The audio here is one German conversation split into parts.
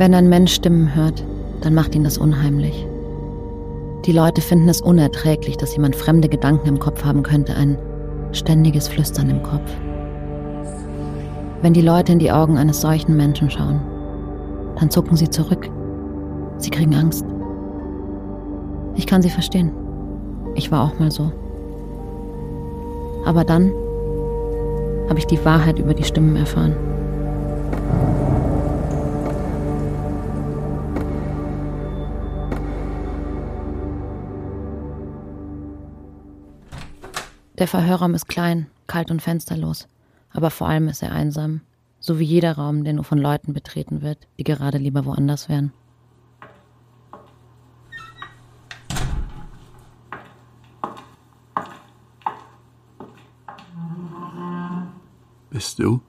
Wenn ein Mensch Stimmen hört, dann macht ihn das unheimlich. Die Leute finden es unerträglich, dass jemand fremde Gedanken im Kopf haben könnte, ein ständiges Flüstern im Kopf. Wenn die Leute in die Augen eines solchen Menschen schauen, dann zucken sie zurück. Sie kriegen Angst. Ich kann sie verstehen. Ich war auch mal so. Aber dann habe ich die Wahrheit über die Stimmen erfahren. Der Verhörraum ist klein, kalt und fensterlos, aber vor allem ist er einsam, so wie jeder Raum, der nur von Leuten betreten wird, die gerade lieber woanders wären. Bist du?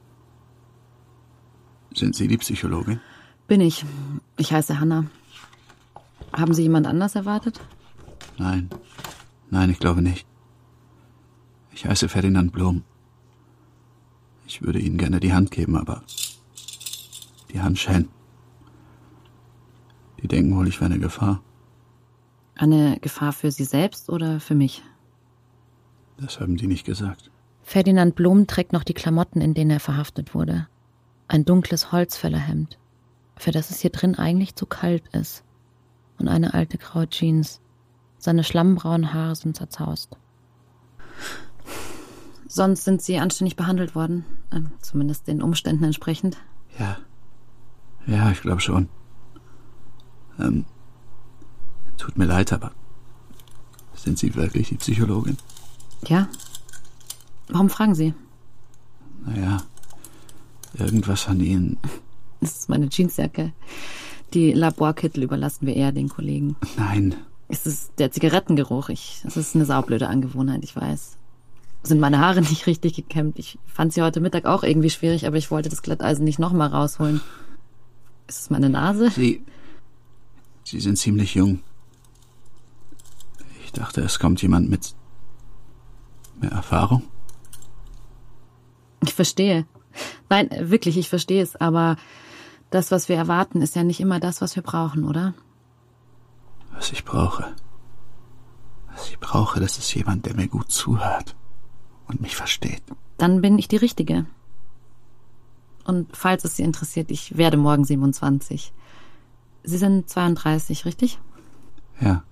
Sind Sie die Psychologin? Bin ich. Ich heiße Hanna. Haben Sie jemand anders erwartet? Nein. Nein, ich glaube nicht. Ich heiße Ferdinand Blum. Ich würde Ihnen gerne die Hand geben, aber die Hand schälen. Die denken wohl, ich wäre eine Gefahr. Eine Gefahr für Sie selbst oder für mich? Das haben die nicht gesagt. Ferdinand Blum trägt noch die Klamotten, in denen er verhaftet wurde. Ein dunkles Holzfällerhemd, für das es hier drin eigentlich zu kalt ist. Und eine alte graue Jeans. Seine schlammbraunen Haare sind zerzaust. Sonst sind Sie anständig behandelt worden, äh, zumindest den Umständen entsprechend. Ja. Ja, ich glaube schon. Ähm, tut mir leid, aber sind Sie wirklich die Psychologin? Ja. Warum fragen Sie? Naja, irgendwas an Ihnen. Das ist meine Jeansjacke. Die Laborkittel überlassen wir eher den Kollegen. Nein. Es ist der Zigarettengeruch. Ich, es ist eine saublöde Angewohnheit, ich weiß sind meine Haare nicht richtig gekämmt. Ich fand sie heute Mittag auch irgendwie schwierig, aber ich wollte das Glatteisen nicht nochmal rausholen. Ist es meine Nase? Sie. Sie sind ziemlich jung. Ich dachte, es kommt jemand mit mehr Erfahrung. Ich verstehe. Nein, wirklich, ich verstehe es, aber das, was wir erwarten, ist ja nicht immer das, was wir brauchen, oder? Was ich brauche. Was ich brauche, das ist jemand, der mir gut zuhört und mich versteht. Dann bin ich die Richtige. Und falls es Sie interessiert, ich werde morgen 27. Sie sind 32, richtig? Ja.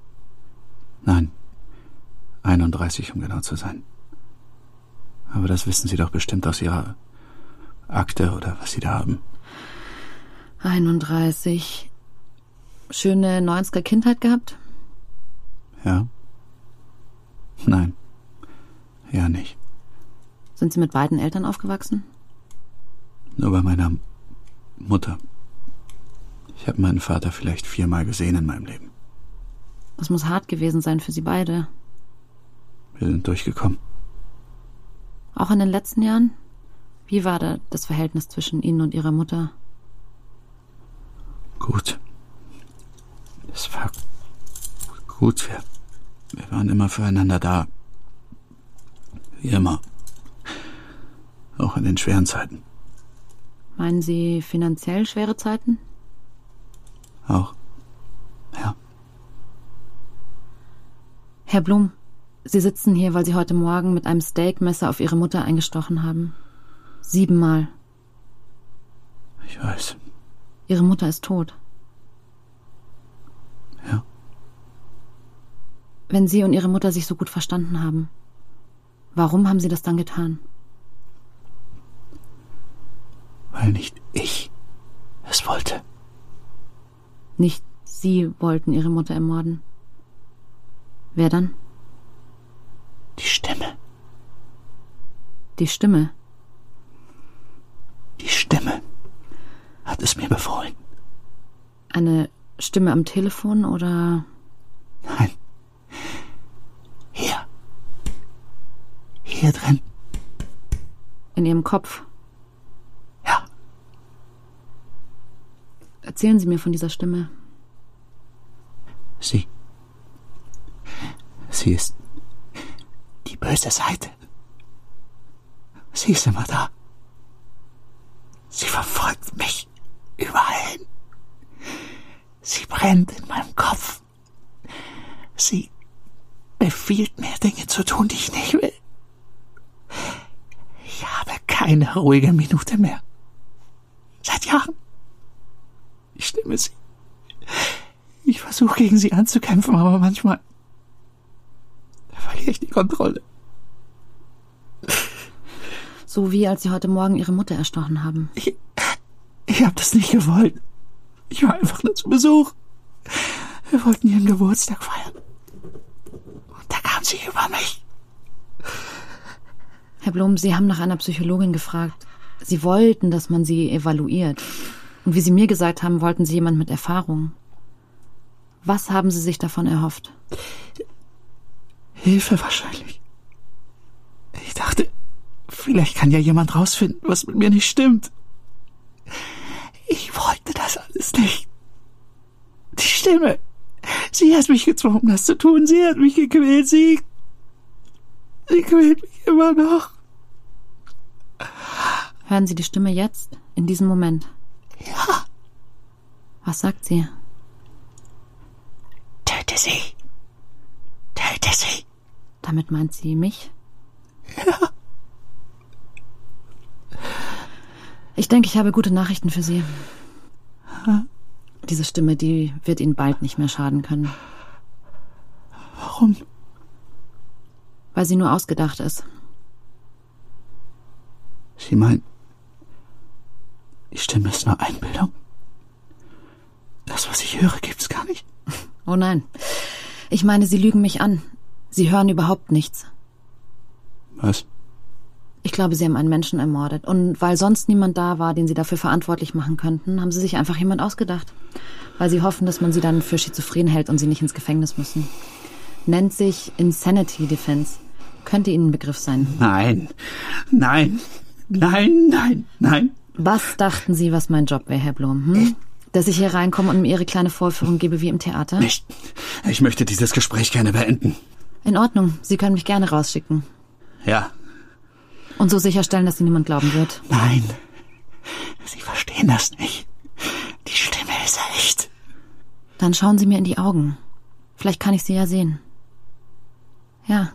Nein. 31, um genau zu sein. Aber das wissen Sie doch bestimmt aus Ihrer Akte oder was Sie da haben. 31. Schöne 90er Kindheit gehabt? Ja. Nein. Ja, nicht. Sind Sie mit beiden Eltern aufgewachsen? Nur bei meiner Mutter. Ich habe meinen Vater vielleicht viermal gesehen in meinem Leben. Das muss hart gewesen sein für Sie beide. Wir sind durchgekommen. Auch in den letzten Jahren? Wie war da das Verhältnis zwischen Ihnen und Ihrer Mutter? Gut. Es war gut. Wir, wir waren immer füreinander da. Wie immer. Auch in den schweren Zeiten. Meinen Sie finanziell schwere Zeiten? Auch. Ja. Herr Blum, Sie sitzen hier, weil Sie heute Morgen mit einem Steakmesser auf Ihre Mutter eingestochen haben. Siebenmal. Ich weiß. Ihre Mutter ist tot. Ja. Wenn Sie und Ihre Mutter sich so gut verstanden haben, warum haben Sie das dann getan? Weil nicht ich es wollte. Nicht Sie wollten Ihre Mutter ermorden. Wer dann? Die Stimme. Die Stimme. Die Stimme hat es mir befohlen. Eine Stimme am Telefon oder? Nein. Hier. Hier drin. In Ihrem Kopf. Erzählen Sie mir von dieser Stimme. Sie. Sie ist die böse Seite. Sie ist immer da. Sie verfolgt mich überall hin. Sie brennt in meinem Kopf. Sie befiehlt mir Dinge zu tun, die ich nicht will. Ich habe keine ruhige Minute mehr. Seit Jahren. Ich stimme sie. Ich versuche gegen sie anzukämpfen, aber manchmal verliere ich die Kontrolle. So wie als Sie heute Morgen Ihre Mutter erstochen haben. Ich, ich habe das nicht gewollt. Ich war einfach nur zu Besuch. Wir wollten ihren Geburtstag feiern. Und da kam sie über mich. Herr Blum, Sie haben nach einer Psychologin gefragt. Sie wollten, dass man sie evaluiert. Und wie Sie mir gesagt haben, wollten Sie jemand mit Erfahrung. Was haben Sie sich davon erhofft? Hilfe wahrscheinlich. Ich dachte, vielleicht kann ja jemand rausfinden, was mit mir nicht stimmt. Ich wollte das alles nicht. Die Stimme. Sie hat mich gezwungen, das zu tun. Sie hat mich gequält. Sie. Sie quält mich immer noch. Hören Sie die Stimme jetzt, in diesem Moment? Ja. Was sagt sie? Töte sie. Töte sie. Damit meint sie mich? Ja. Ich denke, ich habe gute Nachrichten für Sie. Diese Stimme, die wird Ihnen bald nicht mehr schaden können. Warum? Weil sie nur ausgedacht ist. Sie meint, die Stimme ist nur Einbildung? Das, was ich höre, gibt's gar nicht. Oh nein. Ich meine, Sie lügen mich an. Sie hören überhaupt nichts. Was? Ich glaube, Sie haben einen Menschen ermordet. Und weil sonst niemand da war, den Sie dafür verantwortlich machen könnten, haben Sie sich einfach jemand ausgedacht. Weil Sie hoffen, dass man Sie dann für schizophren hält und Sie nicht ins Gefängnis müssen. Nennt sich Insanity Defense. Könnte Ihnen ein Begriff sein. Nein. Nein. Nein, nein, nein. Was dachten Sie, was mein Job wäre, Herr Blum? Hm? Dass ich hier reinkomme und mir Ihre kleine Vorführung gebe wie im Theater? Ich, ich möchte dieses Gespräch gerne beenden. In Ordnung. Sie können mich gerne rausschicken. Ja. Und so sicherstellen, dass Sie niemand glauben wird. Nein. Sie verstehen das nicht. Die Stimme ist echt. Dann schauen Sie mir in die Augen. Vielleicht kann ich Sie ja sehen. Ja.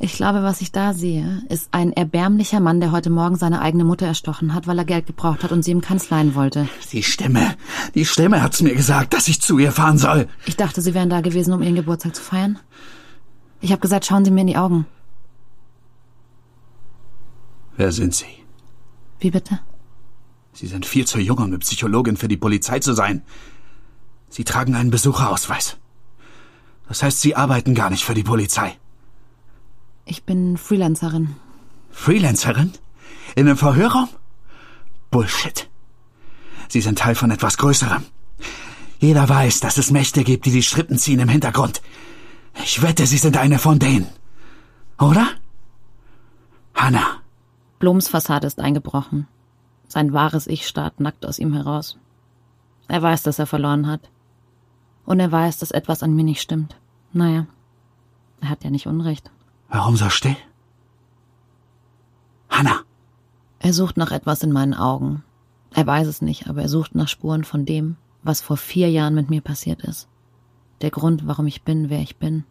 Ich glaube, was ich da sehe, ist ein erbärmlicher Mann, der heute Morgen seine eigene Mutter erstochen hat, weil er Geld gebraucht hat und sie ihm Kanzleien wollte. Die Stimme. Die Stimme hat's mir gesagt, dass ich zu ihr fahren soll. Ich dachte, Sie wären da gewesen, um Ihren Geburtstag zu feiern. Ich habe gesagt, schauen Sie mir in die Augen. Wer sind Sie? Wie bitte? Sie sind viel zu jung, um eine Psychologin für die Polizei zu sein. Sie tragen einen Besucherausweis. Das heißt, Sie arbeiten gar nicht für die Polizei. Ich bin Freelancerin. Freelancerin? In einem Verhörraum? Bullshit. Sie sind Teil von etwas Größerem. Jeder weiß, dass es Mächte gibt, die die Strippen ziehen im Hintergrund. Ich wette, Sie sind eine von denen. Oder? Hannah. Blums Fassade ist eingebrochen. Sein wahres Ich starrt nackt aus ihm heraus. Er weiß, dass er verloren hat. Und er weiß, dass etwas an mir nicht stimmt. Naja, er hat ja nicht Unrecht. Warum so still? Hannah. Er sucht nach etwas in meinen Augen. Er weiß es nicht, aber er sucht nach Spuren von dem, was vor vier Jahren mit mir passiert ist. Der Grund, warum ich bin, wer ich bin.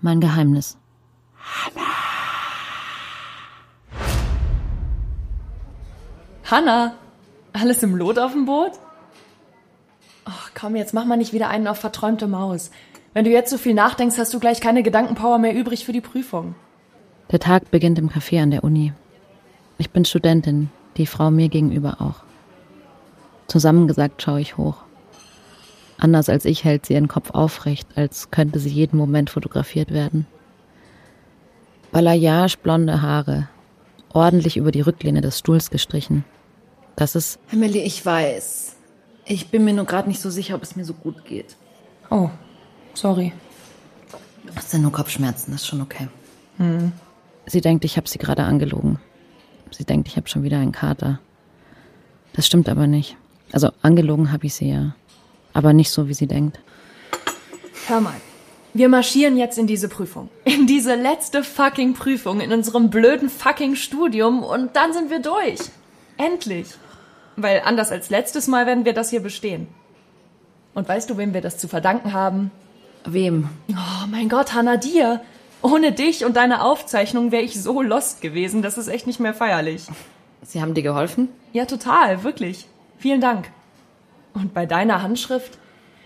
Mein Geheimnis. Hanna, alles im Lot auf dem Boot? Ach komm, jetzt mach mal nicht wieder einen auf verträumte Maus. Wenn du jetzt so viel nachdenkst, hast du gleich keine Gedankenpower mehr übrig für die Prüfung. Der Tag beginnt im Café an der Uni. Ich bin Studentin, die Frau mir gegenüber auch. Zusammengesagt schaue ich hoch. Anders als ich hält sie ihren Kopf aufrecht, als könnte sie jeden Moment fotografiert werden. Balayage blonde Haare, ordentlich über die Rücklehne des Stuhls gestrichen. Das ist. Emily, ich weiß. Ich bin mir nur gerade nicht so sicher, ob es mir so gut geht. Oh, sorry. Das sind nur Kopfschmerzen, das ist schon okay. Sie denkt, ich habe sie gerade angelogen. Sie denkt, ich habe schon wieder einen Kater. Das stimmt aber nicht. Also angelogen habe ich sie ja. Aber nicht so, wie sie denkt. Hör mal. Wir marschieren jetzt in diese Prüfung. In diese letzte fucking Prüfung in unserem blöden fucking Studium und dann sind wir durch. Endlich. Weil anders als letztes Mal werden wir das hier bestehen. Und weißt du, wem wir das zu verdanken haben? Wem? Oh mein Gott, Hannah, dir. Ohne dich und deine Aufzeichnung wäre ich so lost gewesen. Das ist echt nicht mehr feierlich. Sie haben dir geholfen? Ja, total, wirklich. Vielen Dank. Und bei deiner Handschrift?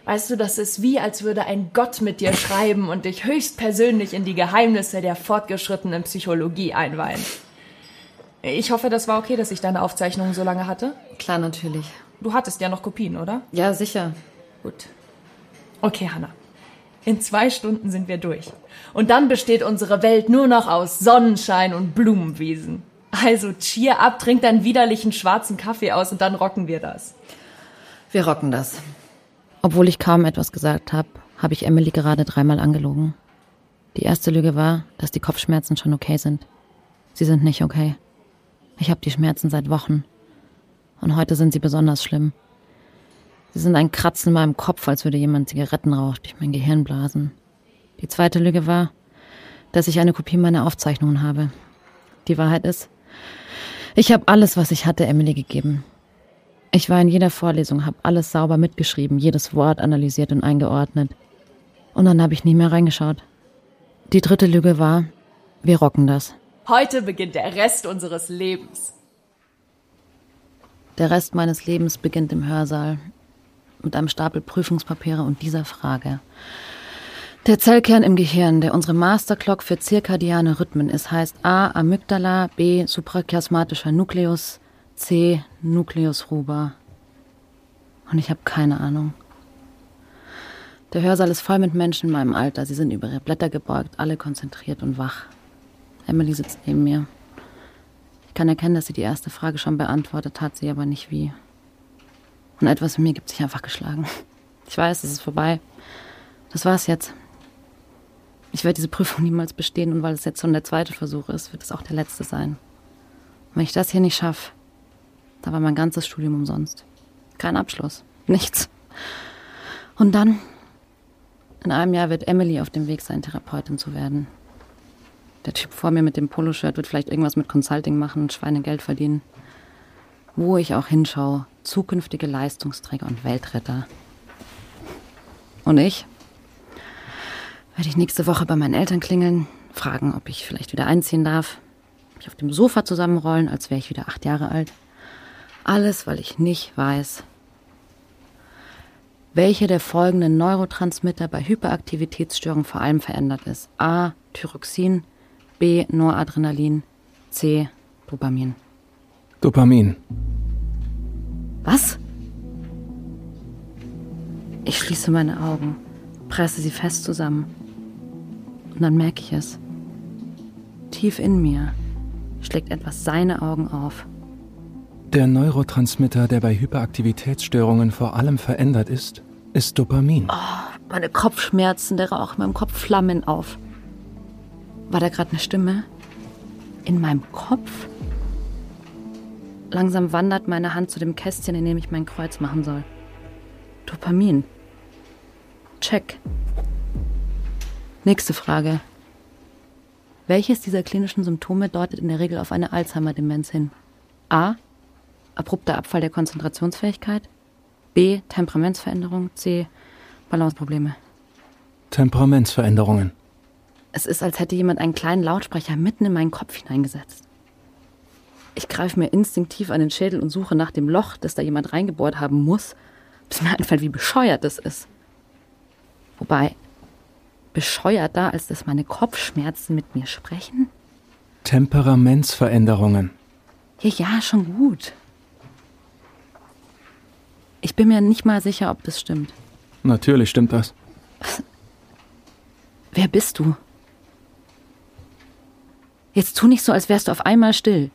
Weißt du, das ist wie, als würde ein Gott mit dir schreiben und dich höchstpersönlich in die Geheimnisse der fortgeschrittenen Psychologie einweihen. Ich hoffe, das war okay, dass ich deine Aufzeichnungen so lange hatte. Klar, natürlich. Du hattest ja noch Kopien, oder? Ja, sicher. Gut. Okay, Hannah. In zwei Stunden sind wir durch. Und dann besteht unsere Welt nur noch aus Sonnenschein und Blumenwiesen. Also cheer ab, trink deinen widerlichen schwarzen Kaffee aus und dann rocken wir das. Wir rocken das. Obwohl ich kaum etwas gesagt habe, habe ich Emily gerade dreimal angelogen. Die erste Lüge war, dass die Kopfschmerzen schon okay sind. Sie sind nicht okay. Ich habe die Schmerzen seit Wochen. Und heute sind sie besonders schlimm. Sie sind ein Kratzen in meinem Kopf, als würde jemand Zigaretten raucht durch mein Gehirn blasen. Die zweite Lüge war, dass ich eine Kopie meiner Aufzeichnungen habe. Die Wahrheit ist, ich habe alles, was ich hatte, Emily gegeben. Ich war in jeder Vorlesung, habe alles sauber mitgeschrieben, jedes Wort analysiert und eingeordnet. Und dann habe ich nie mehr reingeschaut. Die dritte Lüge war, wir rocken das. Heute beginnt der Rest unseres Lebens. Der Rest meines Lebens beginnt im Hörsaal mit einem Stapel Prüfungspapiere und dieser Frage. Der Zellkern im Gehirn, der unsere Masterclock für zirkadiane Rhythmen ist, heißt A. Amygdala, B. Suprachiasmatischer Nukleus, C. Nucleus ruber. Und ich habe keine Ahnung. Der Hörsaal ist voll mit Menschen in meinem Alter. Sie sind über ihre Blätter gebeugt, alle konzentriert und wach. Emily sitzt neben mir. Ich kann erkennen, dass sie die erste Frage schon beantwortet hat, sie aber nicht wie. Und etwas in mir gibt sich einfach geschlagen. Ich weiß, es ist vorbei. Das war's jetzt. Ich werde diese Prüfung niemals bestehen und weil es jetzt schon der zweite Versuch ist, wird es auch der letzte sein. Und wenn ich das hier nicht schaffe, da war mein ganzes Studium umsonst. Kein Abschluss. Nichts. Und dann, in einem Jahr wird Emily auf dem Weg sein, Therapeutin zu werden. Der Typ vor mir mit dem Poloshirt wird vielleicht irgendwas mit Consulting machen und Schweinegeld verdienen. Wo ich auch hinschaue, zukünftige Leistungsträger und Weltretter. Und ich? werde ich nächste Woche bei meinen Eltern klingeln, fragen, ob ich vielleicht wieder einziehen darf, mich auf dem Sofa zusammenrollen, als wäre ich wieder acht Jahre alt. Alles, weil ich nicht weiß, welche der folgenden Neurotransmitter bei Hyperaktivitätsstörungen vor allem verändert ist. A. Thyroxin, B. Noradrenalin, C. Dopamin. Dopamin. Was? Ich schließe meine Augen, presse sie fest zusammen. Und dann merke ich es. Tief in mir schlägt etwas seine Augen auf. Der Neurotransmitter, der bei Hyperaktivitätsstörungen vor allem verändert ist, ist Dopamin. Oh, meine Kopfschmerzen, der Rauch in meinem Kopf flammen auf. War da gerade eine Stimme? In meinem Kopf? Langsam wandert meine Hand zu dem Kästchen, in dem ich mein Kreuz machen soll. Dopamin. Check. Nächste Frage. Welches dieser klinischen Symptome deutet in der Regel auf eine Alzheimer-Demenz hin? A. Abrupter Abfall der Konzentrationsfähigkeit. B. Temperamentsveränderung. C. Balanceprobleme. Temperamentsveränderungen. Es ist, als hätte jemand einen kleinen Lautsprecher mitten in meinen Kopf hineingesetzt. Ich greife mir instinktiv an den Schädel und suche nach dem Loch, das da jemand reingebohrt haben muss, bis mir einfällt, wie bescheuert das ist. Wobei, bescheuerter, als dass meine Kopfschmerzen mit mir sprechen? Temperamentsveränderungen. Ja, ja, schon gut. Ich bin mir nicht mal sicher, ob das stimmt. Natürlich stimmt das. Wer bist du? Jetzt tu nicht so, als wärst du auf einmal still.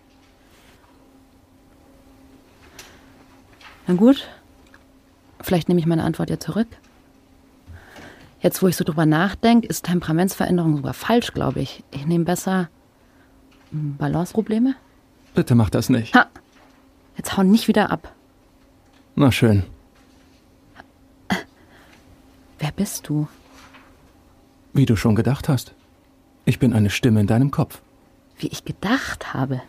Na gut, vielleicht nehme ich meine Antwort ja zurück. Jetzt, wo ich so drüber nachdenke, ist Temperamentsveränderung sogar falsch, glaube ich. Ich nehme besser hm, Balanceprobleme. Bitte mach das nicht. Ha! Jetzt hau nicht wieder ab. Na schön. Wer bist du? Wie du schon gedacht hast. Ich bin eine Stimme in deinem Kopf. Wie ich gedacht habe.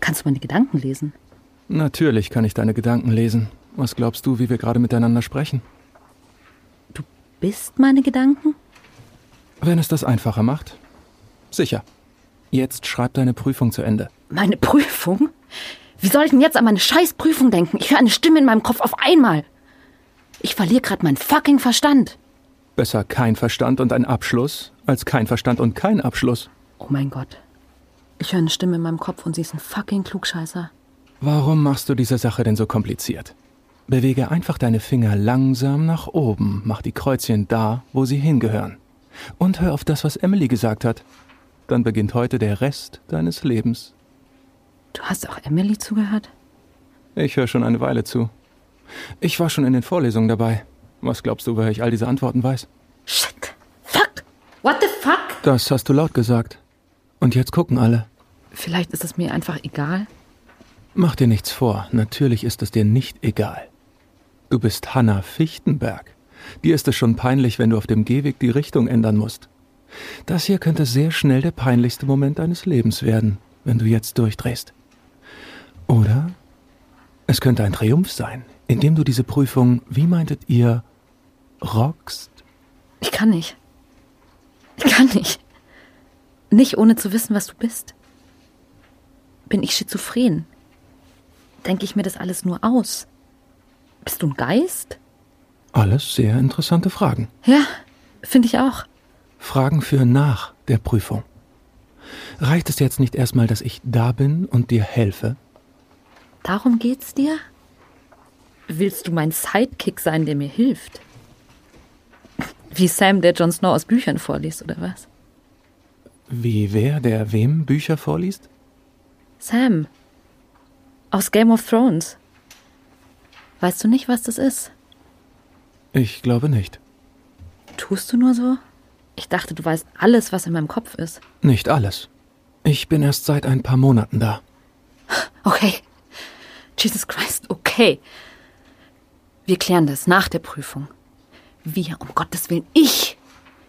Kannst du meine Gedanken lesen? Natürlich kann ich deine Gedanken lesen. Was glaubst du, wie wir gerade miteinander sprechen? Du bist meine Gedanken? Wenn es das einfacher macht. Sicher. Jetzt schreib deine Prüfung zu Ende. Meine Prüfung? Wie soll ich denn jetzt an meine Scheißprüfung denken? Ich höre eine Stimme in meinem Kopf auf einmal. Ich verliere gerade meinen fucking Verstand. Besser kein Verstand und ein Abschluss, als kein Verstand und kein Abschluss. Oh mein Gott. Ich höre eine Stimme in meinem Kopf und sie ist ein fucking Klugscheißer. Warum machst du diese Sache denn so kompliziert? Bewege einfach deine Finger langsam nach oben, mach die Kreuzchen da, wo sie hingehören. Und hör auf das, was Emily gesagt hat. Dann beginnt heute der Rest deines Lebens. Du hast auch Emily zugehört? Ich höre schon eine Weile zu. Ich war schon in den Vorlesungen dabei. Was glaubst du, woher ich all diese Antworten weiß? Shit. Fuck. What the fuck? Das hast du laut gesagt. Und jetzt gucken alle. Vielleicht ist es mir einfach egal. Mach dir nichts vor. Natürlich ist es dir nicht egal. Du bist Hanna Fichtenberg. Dir ist es schon peinlich, wenn du auf dem Gehweg die Richtung ändern musst. Das hier könnte sehr schnell der peinlichste Moment deines Lebens werden, wenn du jetzt durchdrehst. Oder es könnte ein Triumph sein, indem du diese Prüfung, wie meintet ihr, rockst? Ich kann nicht. Ich kann nicht. Nicht ohne zu wissen, was du bist. Bin ich schizophren? Denke ich mir das alles nur aus? Bist du ein Geist? Alles sehr interessante Fragen. Ja, finde ich auch. Fragen für nach der Prüfung. Reicht es jetzt nicht erstmal, dass ich da bin und dir helfe? Darum geht's dir? Willst du mein Sidekick sein, der mir hilft? Wie Sam, der Jon Snow aus Büchern vorliest, oder was? Wie wer, der wem Bücher vorliest? Sam. Aus Game of Thrones. Weißt du nicht, was das ist? Ich glaube nicht. Tust du nur so? Ich dachte, du weißt alles, was in meinem Kopf ist. Nicht alles. Ich bin erst seit ein paar Monaten da. Okay. Jesus Christ, okay. Wir klären das nach der Prüfung. Wir, um Gottes Willen, ich.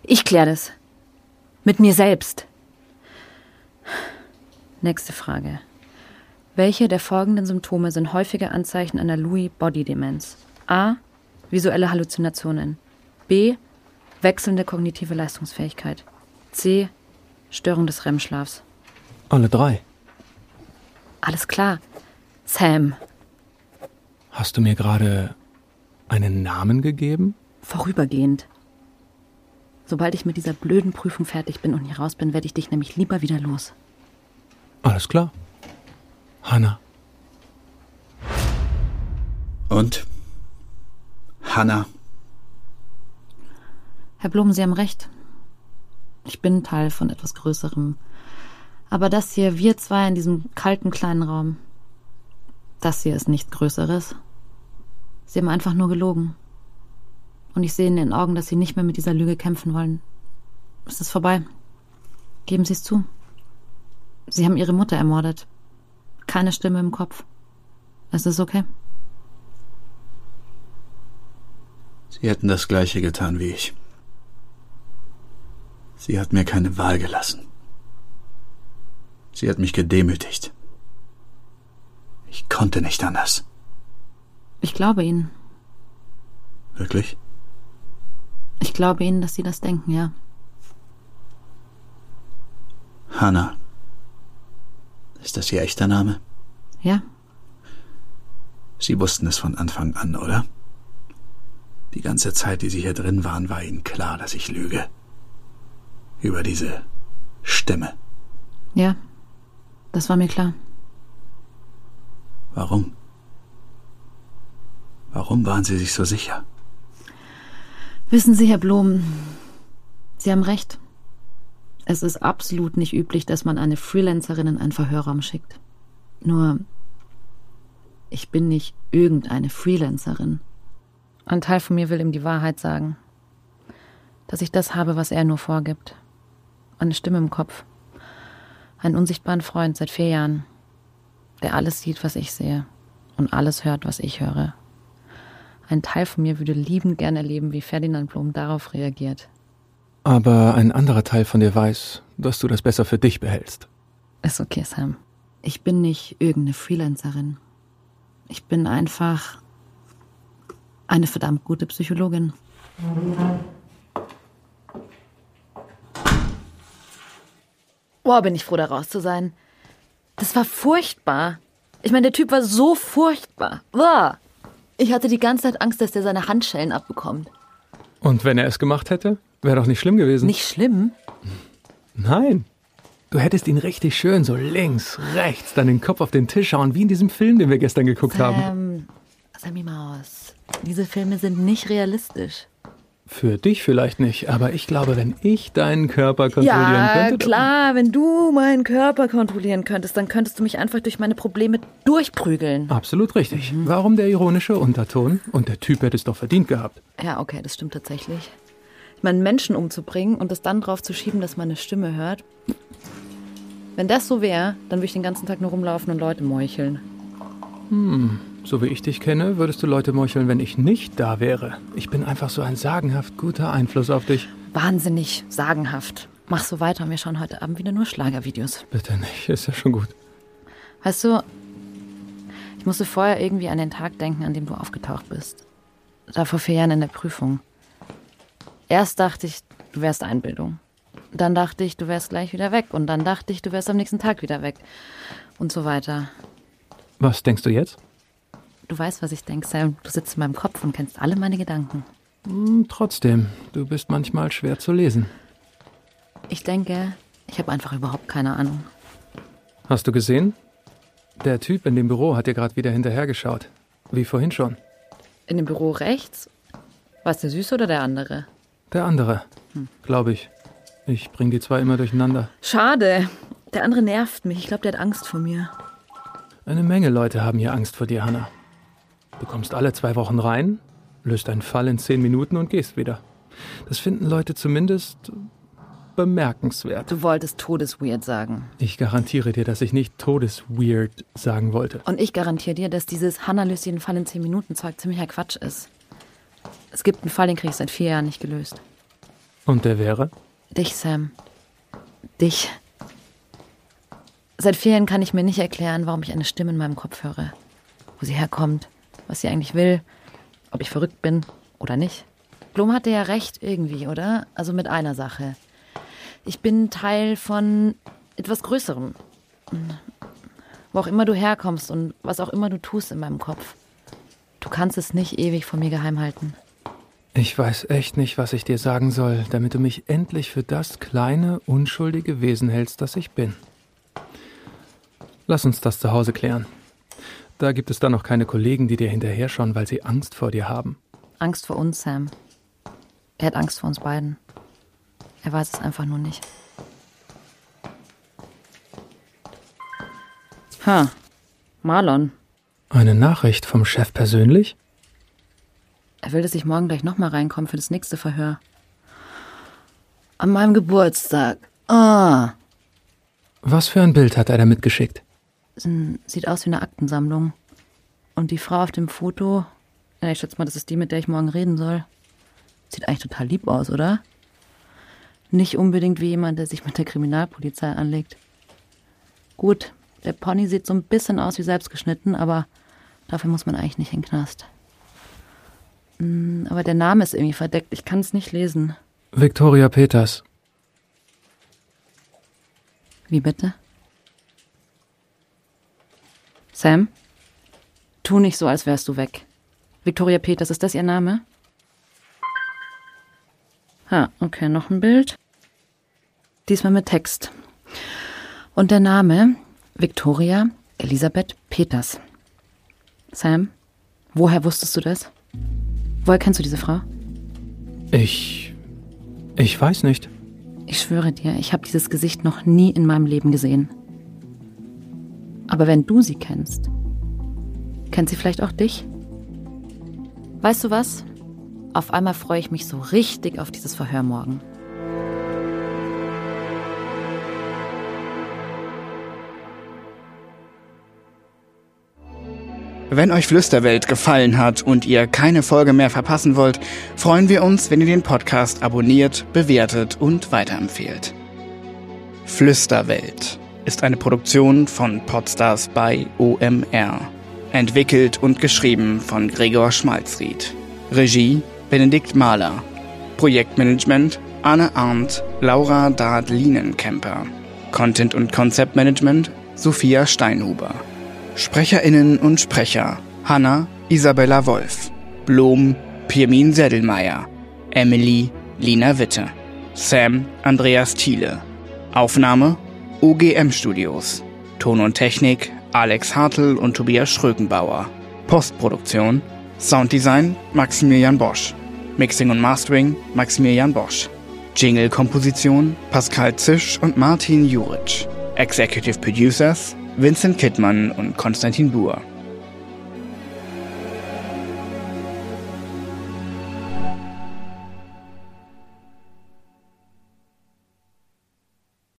Ich kläre das. Mit mir selbst. Nächste Frage. Welche der folgenden Symptome sind häufige Anzeichen einer Lewy Body Demenz? A. Visuelle Halluzinationen. B. Wechselnde kognitive Leistungsfähigkeit. C. Störung des REM-Schlafs. Alle drei. Alles klar. Sam. Hast du mir gerade einen Namen gegeben? Vorübergehend. Sobald ich mit dieser blöden Prüfung fertig bin und hier raus bin, werde ich dich nämlich lieber wieder los. Alles klar. Hanna. Und? Hanna. Herr Blum, Sie haben recht. Ich bin Teil von etwas Größerem. Aber das hier, wir zwei in diesem kalten kleinen Raum, das hier ist nichts Größeres. Sie haben einfach nur gelogen. Und ich sehe in Ihren Augen, dass Sie nicht mehr mit dieser Lüge kämpfen wollen. Es ist vorbei. Geben Sie es zu. Sie haben Ihre Mutter ermordet. Keine Stimme im Kopf. Es ist okay. Sie hätten das gleiche getan wie ich. Sie hat mir keine Wahl gelassen. Sie hat mich gedemütigt. Ich konnte nicht anders. Ich glaube Ihnen. Wirklich? Ich glaube Ihnen, dass Sie das denken, ja. Hannah. Ist das Ihr echter Name? Ja. Sie wussten es von Anfang an, oder? Die ganze Zeit, die Sie hier drin waren, war Ihnen klar, dass ich lüge. Über diese Stimme. Ja, das war mir klar. Warum? Warum waren Sie sich so sicher? Wissen Sie, Herr Blom, Sie haben recht. Es ist absolut nicht üblich, dass man eine Freelancerin in einen Verhörraum schickt. Nur, ich bin nicht irgendeine Freelancerin. Ein Teil von mir will ihm die Wahrheit sagen. Dass ich das habe, was er nur vorgibt. Eine Stimme im Kopf. Einen unsichtbaren Freund seit vier Jahren, der alles sieht, was ich sehe und alles hört, was ich höre. Ein Teil von mir würde liebend gern erleben, wie Ferdinand Blom darauf reagiert. Aber ein anderer Teil von dir weiß, dass du das besser für dich behältst. Ist okay, Sam. Ich bin nicht irgendeine Freelancerin. Ich bin einfach Eine verdammt gute Psychologin. Boah, bin ich froh, da raus zu sein. Das war furchtbar. Ich meine, der Typ war so furchtbar. Boah. Ich hatte die ganze Zeit Angst, dass der seine Handschellen abbekommt. Und wenn er es gemacht hätte, wäre doch nicht schlimm gewesen. Nicht schlimm? Nein. Du hättest ihn richtig schön so links, rechts, dann den Kopf auf den Tisch schauen, wie in diesem Film, den wir gestern geguckt haben. Ähm, Sammy Maus, diese Filme sind nicht realistisch. Für dich vielleicht nicht, aber ich glaube, wenn ich deinen Körper kontrollieren ja, könnte. dann- klar, wenn du meinen Körper kontrollieren könntest, dann könntest du mich einfach durch meine Probleme durchprügeln. Absolut richtig. Warum der ironische Unterton? Und der Typ hätte es doch verdient gehabt. Ja, okay, das stimmt tatsächlich. Meine, Menschen umzubringen und das dann drauf zu schieben, dass man eine Stimme hört. Wenn das so wäre, dann würde ich den ganzen Tag nur rumlaufen und Leute meucheln. So wie ich dich kenne, würdest du Leute meucheln, wenn ich nicht da wäre. Ich bin einfach so ein sagenhaft guter Einfluss auf dich. Wahnsinnig, sagenhaft. Mach so weiter und wir schauen heute Abend wieder nur Schlagervideos. Bitte nicht, ist ja schon gut. Weißt du, ich musste vorher irgendwie an den Tag denken, an dem du aufgetaucht bist. Da vor vier Jahren in der Prüfung. Erst dachte ich, du wärst Einbildung. Dann dachte ich, du wärst gleich wieder weg. Und dann dachte ich, du wärst am nächsten Tag wieder weg. Und so weiter. Was denkst du jetzt? Du weißt, was ich denke, Sam. Du sitzt in meinem Kopf und kennst alle meine Gedanken. Hm, trotzdem, du bist manchmal schwer zu lesen. Ich denke, ich habe einfach überhaupt keine Ahnung. Hast du gesehen? Der Typ in dem Büro hat dir gerade wieder hinterhergeschaut. Wie vorhin schon. In dem Büro rechts? War es der Süße oder der andere? Der andere, glaube ich. Ich bring die zwei immer durcheinander. Schade. Der andere nervt mich. Ich glaube, der hat Angst vor mir. Eine Menge Leute haben hier Angst vor dir, Hannah. Du kommst alle zwei Wochen rein, löst einen Fall in zehn Minuten und gehst wieder. Das finden Leute zumindest bemerkenswert. Du wolltest Todesweird sagen. Ich garantiere dir, dass ich nicht todesweird sagen wollte. Und ich garantiere dir, dass dieses Hannah löst jeden Fall in 10 Minuten Zeug ziemlicher Quatsch ist. Es gibt einen Fall, den krieg ich seit vier Jahren nicht gelöst. Und der wäre? Dich, Sam. Dich. Seit vier Jahren kann ich mir nicht erklären, warum ich eine Stimme in meinem Kopf höre. Wo sie herkommt, was sie eigentlich will, ob ich verrückt bin oder nicht. Blum hatte ja recht irgendwie, oder? Also mit einer Sache. Ich bin Teil von etwas Größerem. Wo auch immer du herkommst und was auch immer du tust in meinem Kopf. Du kannst es nicht ewig von mir geheim halten. Ich weiß echt nicht, was ich dir sagen soll, damit du mich endlich für das kleine, unschuldige Wesen hältst, das ich bin. Lass uns das zu Hause klären. Da gibt es dann noch keine Kollegen, die dir hinterher schauen, weil sie Angst vor dir haben. Angst vor uns, Sam. Er hat Angst vor uns beiden. Er weiß es einfach nur nicht. Ha, Marlon. Eine Nachricht vom Chef persönlich? Er will, dass ich morgen gleich nochmal reinkomme für das nächste Verhör. An meinem Geburtstag. Ah, Was für ein Bild hat er da mitgeschickt? sieht aus wie eine Aktensammlung. Und die Frau auf dem Foto, ja, ich schätze mal, das ist die, mit der ich morgen reden soll. Sieht eigentlich total lieb aus, oder? Nicht unbedingt wie jemand, der sich mit der Kriminalpolizei anlegt. Gut, der Pony sieht so ein bisschen aus wie selbstgeschnitten, aber dafür muss man eigentlich nicht in den Knast. Hm, Aber der Name ist irgendwie verdeckt, ich kann es nicht lesen. Victoria Peters. Wie bitte? Sam? Tu nicht so, als wärst du weg. Victoria Peters, ist das ihr Name? Ha, okay, noch ein Bild. Diesmal mit Text. Und der Name Victoria Elisabeth Peters. Sam, woher wusstest du das? Woher kennst du diese Frau? Ich. Ich weiß nicht. Ich schwöre dir, ich habe dieses Gesicht noch nie in meinem Leben gesehen. Aber wenn du sie kennst, kennt sie vielleicht auch dich? Weißt du was? Auf einmal freue ich mich so richtig auf dieses Verhör morgen. Wenn euch Flüsterwelt gefallen hat und ihr keine Folge mehr verpassen wollt, freuen wir uns, wenn ihr den Podcast abonniert, bewertet und weiterempfehlt. Flüsterwelt ist eine Produktion von Podstars bei OMR. Entwickelt und geschrieben von Gregor Schmalzried. Regie Benedikt Mahler. Projektmanagement Anne Arndt, Laura Dard-Lienenkemper. Content und Concept Management Sophia Steinhuber. SprecherInnen und Sprecher Hanna Isabella Wolf. Blom Pirmin Seddelmeier. Emily Lina Witte. Sam Andreas Thiele. Aufnahme OGM Studios. Ton und Technik Alex Hartl und Tobias Schrökenbauer. Postproduktion Sounddesign Maximilian Bosch. Mixing und Mastering Maximilian Bosch. Jingle-Komposition Pascal Zisch und Martin Juric. Executive Producers Vincent Kittmann und Konstantin Buhr.